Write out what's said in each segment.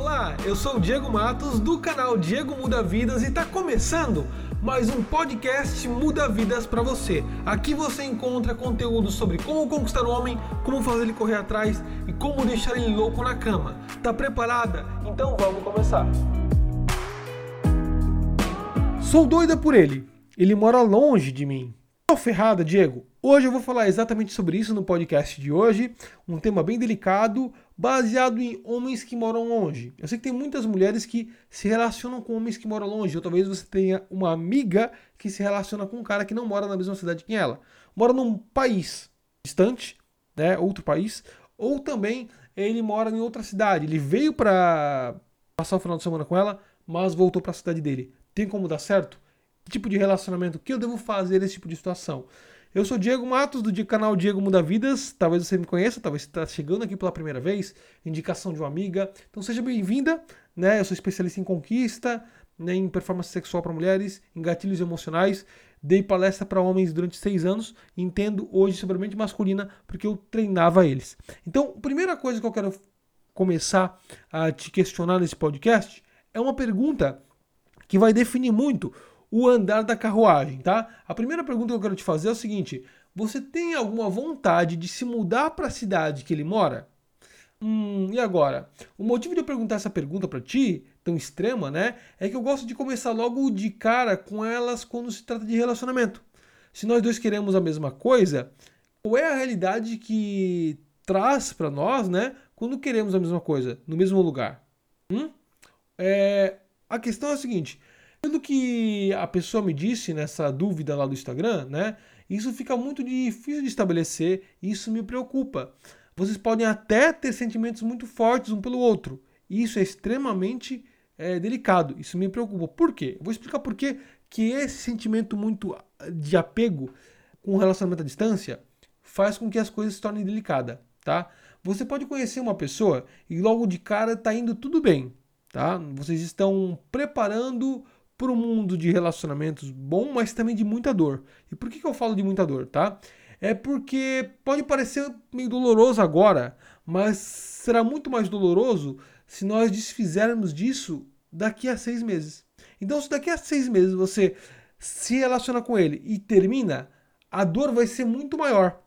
Olá, eu sou o Diego Matos do canal Diego Muda Vidas e está começando mais um podcast Muda Vidas para você. Aqui você encontra conteúdo sobre como conquistar o homem, como fazer ele correr atrás e como deixar ele louco na cama. Tá preparada? Então vamos começar. Sou doida por ele. Ele mora longe de mim. Ferrada, Diego. Hoje eu vou falar exatamente sobre isso no podcast de hoje, um tema bem delicado, baseado em homens que moram longe. Eu sei que tem muitas mulheres que se relacionam com homens que moram longe, ou talvez você tenha uma amiga que se relaciona com um cara que não mora na mesma cidade que ela, mora num país distante, né, outro país, ou também ele mora em outra cidade. Ele veio para passar o final de semana com ela, mas voltou para a cidade dele. Tem como dar certo? Tipo de relacionamento? O que eu devo fazer nesse tipo de situação? Eu sou Diego Matos, do canal Diego Muda Vidas. Talvez você me conheça, talvez você está chegando aqui pela primeira vez. Indicação de uma amiga. Então seja bem-vinda. Né? Eu sou especialista em conquista, né? em performance sexual para mulheres, em gatilhos emocionais. Dei palestra para homens durante seis anos. Entendo hoje sobre a mente masculina porque eu treinava eles. Então, a primeira coisa que eu quero começar a te questionar nesse podcast é uma pergunta que vai definir muito o andar da carruagem, tá? A primeira pergunta que eu quero te fazer é o seguinte: você tem alguma vontade de se mudar para a cidade que ele mora? Hum, e agora? O motivo de eu perguntar essa pergunta para ti, tão extrema, né, é que eu gosto de começar logo de cara com elas quando se trata de relacionamento. Se nós dois queremos a mesma coisa, qual é a realidade que traz para nós, né, quando queremos a mesma coisa, no mesmo lugar? Hum? É, a questão é a seguinte: pelo que a pessoa me disse nessa dúvida lá do Instagram, né? Isso fica muito difícil de estabelecer e isso me preocupa. Vocês podem até ter sentimentos muito fortes um pelo outro. E isso é extremamente é, delicado. Isso me preocupa. Por quê? Eu vou explicar por quê que esse sentimento muito de apego com relacionamento à distância faz com que as coisas se tornem delicadas, tá? Você pode conhecer uma pessoa e logo de cara tá indo tudo bem, tá? Vocês estão preparando para um mundo de relacionamentos bom, mas também de muita dor. E por que, que eu falo de muita dor, tá? É porque pode parecer meio doloroso agora, mas será muito mais doloroso se nós desfizermos disso daqui a seis meses. Então, se daqui a seis meses você se relaciona com ele e termina, a dor vai ser muito maior.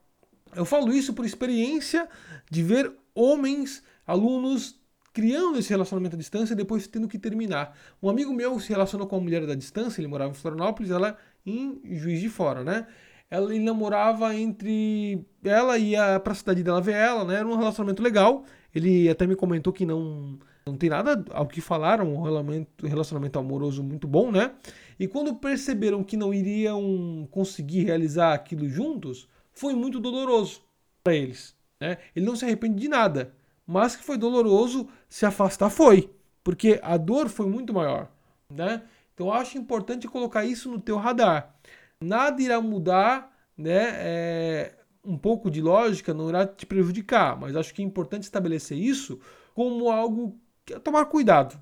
Eu falo isso por experiência de ver homens, alunos criando esse relacionamento à distância e depois tendo que terminar. Um amigo meu se relacionou com uma mulher da distância, ele morava em Florianópolis, ela em Juiz de Fora, né? Ela, namorava entre ela e a pra cidade dela ver ela, né? Era um relacionamento legal. Ele até me comentou que não não tem nada ao que falar, um relacionamento, relacionamento amoroso muito bom, né? E quando perceberam que não iriam conseguir realizar aquilo juntos, foi muito doloroso para eles. Né? Ele não se arrepende de nada mas que foi doloroso se afastar foi, porque a dor foi muito maior, né? Então acho importante colocar isso no teu radar. Nada irá mudar, né? É, um pouco de lógica não irá te prejudicar, mas acho que é importante estabelecer isso como algo que é tomar cuidado,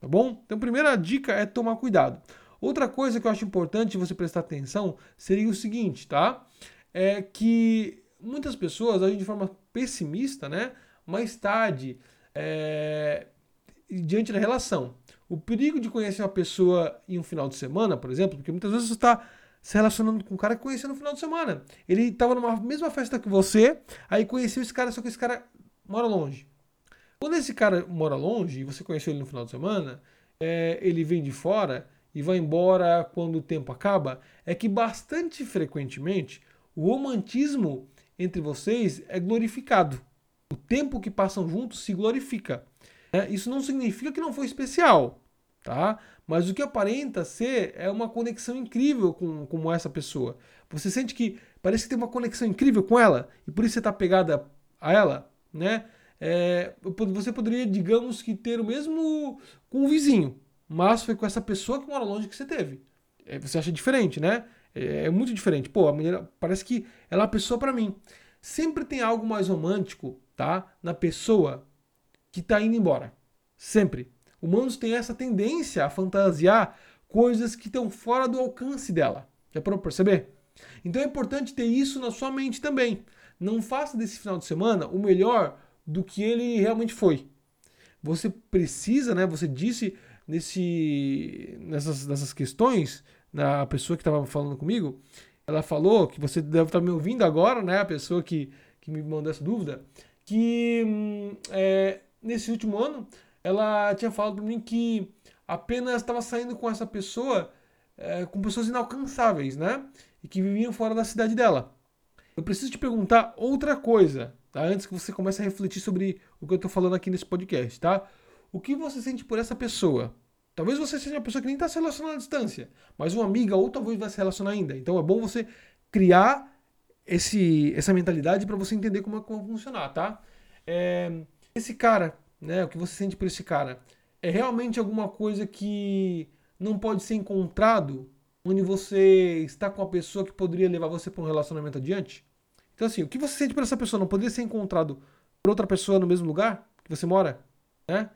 tá bom? Então, a primeira dica é tomar cuidado. Outra coisa que eu acho importante você prestar atenção seria o seguinte, tá? É que muitas pessoas agem de forma pessimista, né? Mais tarde é, diante da relação. O perigo de conhecer uma pessoa em um final de semana, por exemplo, porque muitas vezes você está se relacionando com um cara que conheceu no final de semana. Ele estava numa mesma festa que você, aí conheceu esse cara, só que esse cara mora longe. Quando esse cara mora longe e você conheceu ele no final de semana, é, ele vem de fora e vai embora quando o tempo acaba, é que bastante frequentemente o romantismo entre vocês é glorificado o tempo que passam juntos se glorifica. É, isso não significa que não foi especial, tá? Mas o que aparenta ser é uma conexão incrível com, com essa pessoa. Você sente que parece que tem uma conexão incrível com ela e por isso você está pegada a ela, né? É, você poderia, digamos que, ter o mesmo com o vizinho, mas foi com essa pessoa que mora longe que você teve. É, você acha diferente, né? É, é muito diferente. Pô, a mulher parece que ela é uma pessoa para mim. Sempre tem algo mais romântico tá? na pessoa que está indo embora. Sempre. Humanos têm essa tendência a fantasiar coisas que estão fora do alcance dela. Já para perceber? Então é importante ter isso na sua mente também. Não faça desse final de semana o melhor do que ele realmente foi. você precisa, né? Você disse nesse, nessas, nessas questões, na pessoa que estava falando comigo, ela falou que você deve estar tá me ouvindo agora, né? A pessoa que, que me mandou essa dúvida, que hum, é, nesse último ano ela tinha falado para mim que apenas estava saindo com essa pessoa, é, com pessoas inalcançáveis, né? E que viviam fora da cidade dela. Eu preciso te perguntar outra coisa, tá? Antes que você comece a refletir sobre o que eu estou falando aqui nesse podcast, tá? O que você sente por essa pessoa? Talvez você seja uma pessoa que nem está se relacionando à distância, mas uma amiga ou talvez vai se relacionar ainda. Então é bom você criar esse, essa mentalidade para você entender como, é, como vai funcionar, tá? É, esse cara, né? O que você sente por esse cara é realmente alguma coisa que não pode ser encontrado onde você está com a pessoa que poderia levar você para um relacionamento adiante? Então assim, o que você sente por essa pessoa não poderia ser encontrado por outra pessoa no mesmo lugar que você mora, né?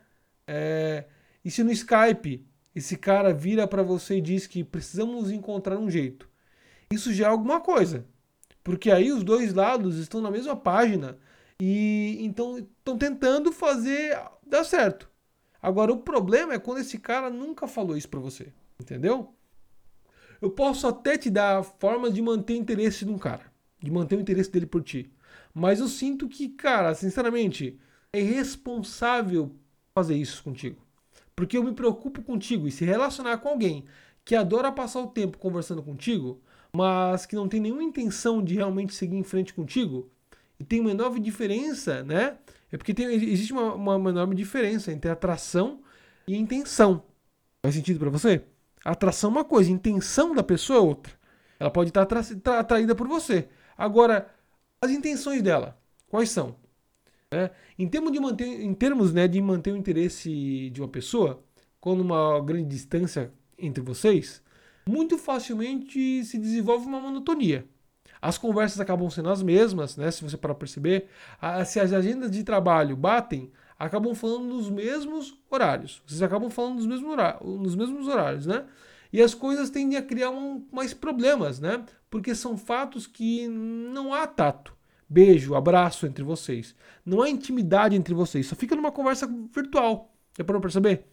É, e se no Skype esse cara vira para você e diz que precisamos encontrar um jeito, isso já é alguma coisa. Porque aí os dois lados estão na mesma página e então estão tentando fazer dar certo. Agora o problema é quando esse cara nunca falou isso para você, entendeu? Eu posso até te dar formas de manter o interesse de um cara, de manter o interesse dele por ti. Mas eu sinto que, cara, sinceramente, é irresponsável fazer isso contigo. Porque eu me preocupo contigo e se relacionar com alguém que adora passar o tempo conversando contigo, mas que não tem nenhuma intenção de realmente seguir em frente contigo, e tem uma enorme diferença, né? É porque tem, existe uma, uma, uma enorme diferença entre atração e intenção. Faz sentido para você? Atração é uma coisa, intenção da pessoa é outra. Ela pode estar atraída por você. Agora, as intenções dela, quais são? É, em termos, de manter, em termos né, de manter o interesse de uma pessoa, quando uma grande distância entre vocês, muito facilmente se desenvolve uma monotonia. As conversas acabam sendo as mesmas, né, se você para perceber. Se as agendas de trabalho batem, acabam falando nos mesmos horários. Vocês acabam falando nos mesmos, horários, nos mesmos horários, né? E as coisas tendem a criar um, mais problemas, né? Porque são fatos que não há tato beijo, abraço entre vocês. Não há intimidade entre vocês, só fica numa conversa virtual. Parou para perceber?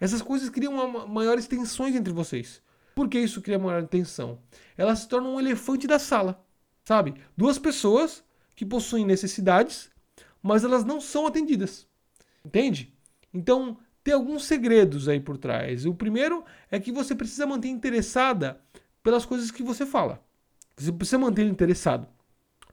Essas coisas criam uma, maiores tensões entre vocês. Por que isso cria maior tensão? Elas se tornam um elefante da sala, sabe? Duas pessoas que possuem necessidades, mas elas não são atendidas. Entende? Então, tem alguns segredos aí por trás. O primeiro é que você precisa manter interessada pelas coisas que você fala. Você precisa manter interessado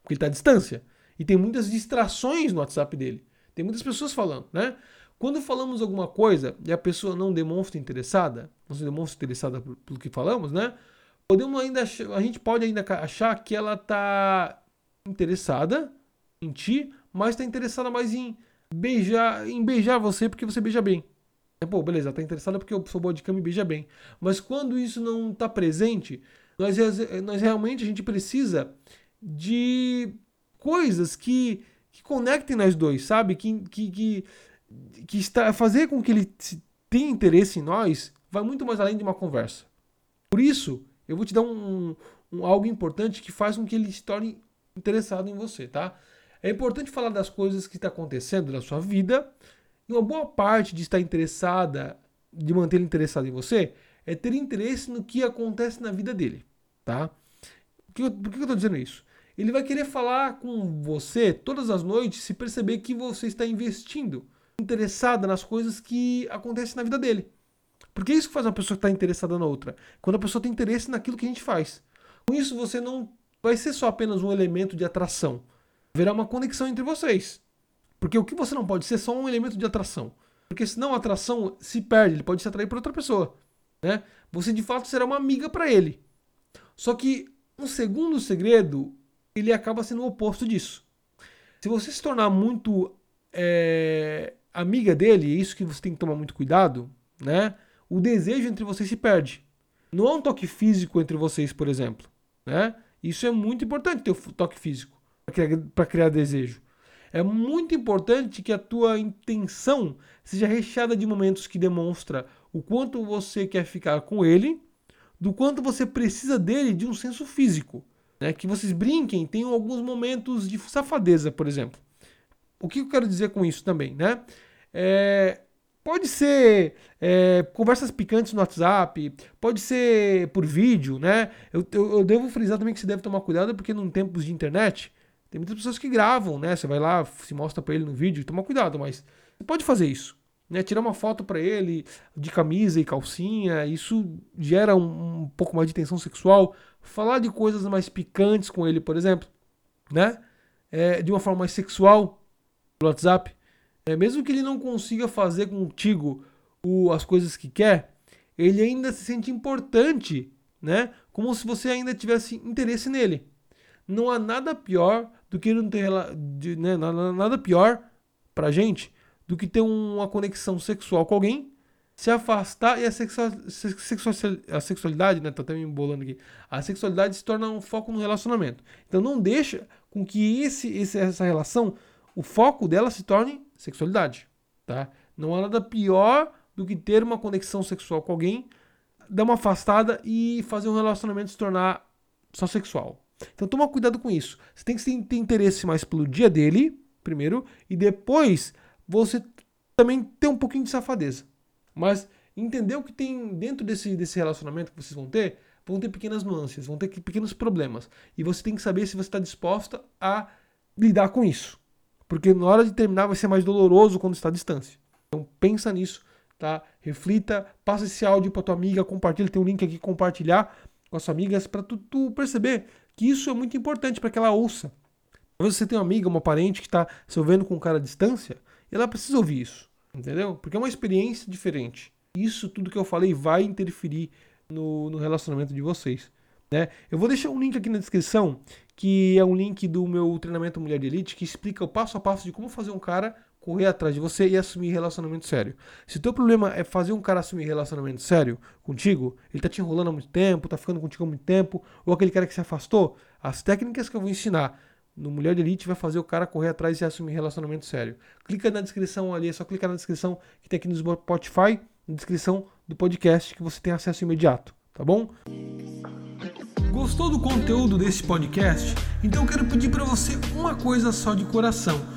porque ele está à distância. E tem muitas distrações no WhatsApp dele. Tem muitas pessoas falando, né? Quando falamos alguma coisa e a pessoa não demonstra interessada, não se demonstra interessada pelo que falamos, né? Podemos ainda a gente pode ainda achar que ela está interessada em ti, mas está interessada mais em beijar, em beijar você porque você beija bem. É, pô, beleza, está interessada porque eu sou boa de cama e beija bem. Mas quando isso não está presente, nós, nós realmente a gente precisa de coisas que, que conectem nós dois, sabe? Que, que, que, que está, fazer com que ele tenha interesse em nós vai muito mais além de uma conversa. Por isso, eu vou te dar um, um, algo importante que faz com que ele se torne interessado em você, tá? É importante falar das coisas que está acontecendo na sua vida. E uma boa parte de estar interessada, de manter interessado em você, é ter interesse no que acontece na vida dele, tá? Por que eu estou dizendo isso? Ele vai querer falar com você todas as noites se perceber que você está investindo, interessada nas coisas que acontecem na vida dele. Porque é isso que faz uma pessoa estar interessada na outra. Quando a pessoa tem interesse naquilo que a gente faz. Com isso, você não vai ser só apenas um elemento de atração. Haverá uma conexão entre vocês. Porque o que você não pode ser é só um elemento de atração. Porque senão a atração se perde, ele pode se atrair por outra pessoa. Né? Você de fato será uma amiga para ele. Só que um segundo segredo ele acaba sendo o oposto disso. Se você se tornar muito é, amiga dele, isso que você tem que tomar muito cuidado, né? O desejo entre vocês se perde. Não há um toque físico entre vocês, por exemplo, né? Isso é muito importante ter o toque físico para criar, criar desejo. É muito importante que a tua intenção seja recheada de momentos que demonstra o quanto você quer ficar com ele, do quanto você precisa dele de um senso físico. Né? Que vocês brinquem, tenham alguns momentos de safadeza, por exemplo. O que eu quero dizer com isso também, né? É, Pode ser é, conversas picantes no WhatsApp, pode ser por vídeo, né? Eu, eu, eu, devo frisar também que você deve tomar cuidado, porque num tempos de internet, tem muitas pessoas que gravam, né? Você vai lá, se mostra para ele no vídeo, toma cuidado, mas você pode fazer isso. Né, tirar uma foto para ele de camisa e calcinha, isso gera um, um, pouco mais de tensão sexual. Falar de coisas mais picantes com ele, por exemplo, né? É, de uma forma mais sexual no WhatsApp. É, mesmo que ele não consiga fazer contigo o, as coisas que quer, ele ainda se sente importante, né? Como se você ainda tivesse interesse nele. Não há nada pior do que não ter de, né, nada pior pra gente do que ter uma conexão sexual com alguém, se afastar e a, sexual, a sexualidade, né? Tô até me embolando aqui. A sexualidade se torna um foco no relacionamento. Então não deixa com que esse, esse, essa relação, o foco dela se torne sexualidade, tá? Não há nada pior do que ter uma conexão sexual com alguém, dar uma afastada e fazer um relacionamento se tornar só sexual. Então toma cuidado com isso. Você tem que ter interesse mais pelo dia dele, primeiro, e depois você também ter um pouquinho de safadeza. Mas entender o que tem dentro desse, desse relacionamento que vocês vão ter, vão ter pequenas nuances, vão ter pequenos problemas. E você tem que saber se você está disposta a lidar com isso. Porque na hora de terminar vai ser mais doloroso quando está à distância. Então pensa nisso, tá? Reflita, passa esse áudio para tua amiga, compartilha, tem um link aqui compartilhar com as suas amigas para tu, tu perceber que isso é muito importante para que ela ouça. Talvez você tenha uma amiga, uma parente que está se ouvindo com um cara à distância, e ela precisa ouvir isso, entendeu? Porque é uma experiência diferente. Isso tudo que eu falei vai interferir no, no relacionamento de vocês. Né? Eu vou deixar um link aqui na descrição, que é um link do meu treinamento Mulher de Elite, que explica o passo a passo de como fazer um cara correr atrás de você e assumir relacionamento sério. Se o teu problema é fazer um cara assumir relacionamento sério contigo, ele tá te enrolando há muito tempo, tá ficando contigo há muito tempo, ou aquele cara que se afastou, as técnicas que eu vou ensinar no Mulher de Elite vai fazer o cara correr atrás e assumir relacionamento sério. Clica na descrição ali, é só clicar na descrição que tem aqui no Spotify, na descrição do podcast que você tem acesso imediato, tá bom? Gostou do conteúdo desse podcast? Então eu quero pedir para você uma coisa só de coração